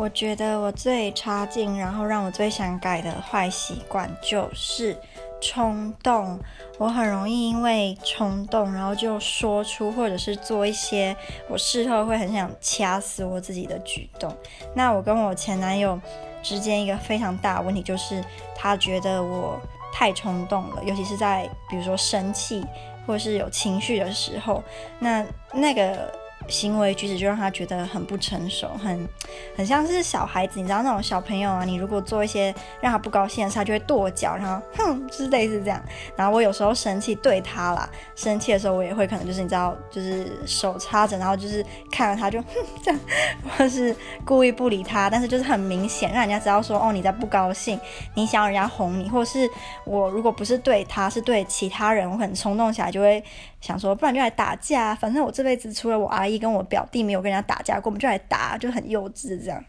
我觉得我最差劲，然后让我最想改的坏习惯就是冲动。我很容易因为冲动，然后就说出或者是做一些我事后会很想掐死我自己的举动。那我跟我前男友之间一个非常大的问题就是，他觉得我太冲动了，尤其是在比如说生气或是有情绪的时候，那那个。行为举止就让他觉得很不成熟，很很像是小孩子，你知道那种小朋友啊，你如果做一些让他不高兴的事，他就会跺脚，然后哼，就是类似这样。然后我有时候生气对他啦，生气的时候我也会可能就是你知道，就是手插着，然后就是看着他就哼这样，或是故意不理他，但是就是很明显让人家知道说哦，你在不高兴，你想要人家哄你，或是我如果不是对他，是对其他人，我很冲动起来就会想说，不然就来打架，反正我这辈子除了我阿姨。跟我表弟没有跟人家打架过，我们就来打，就很幼稚这样。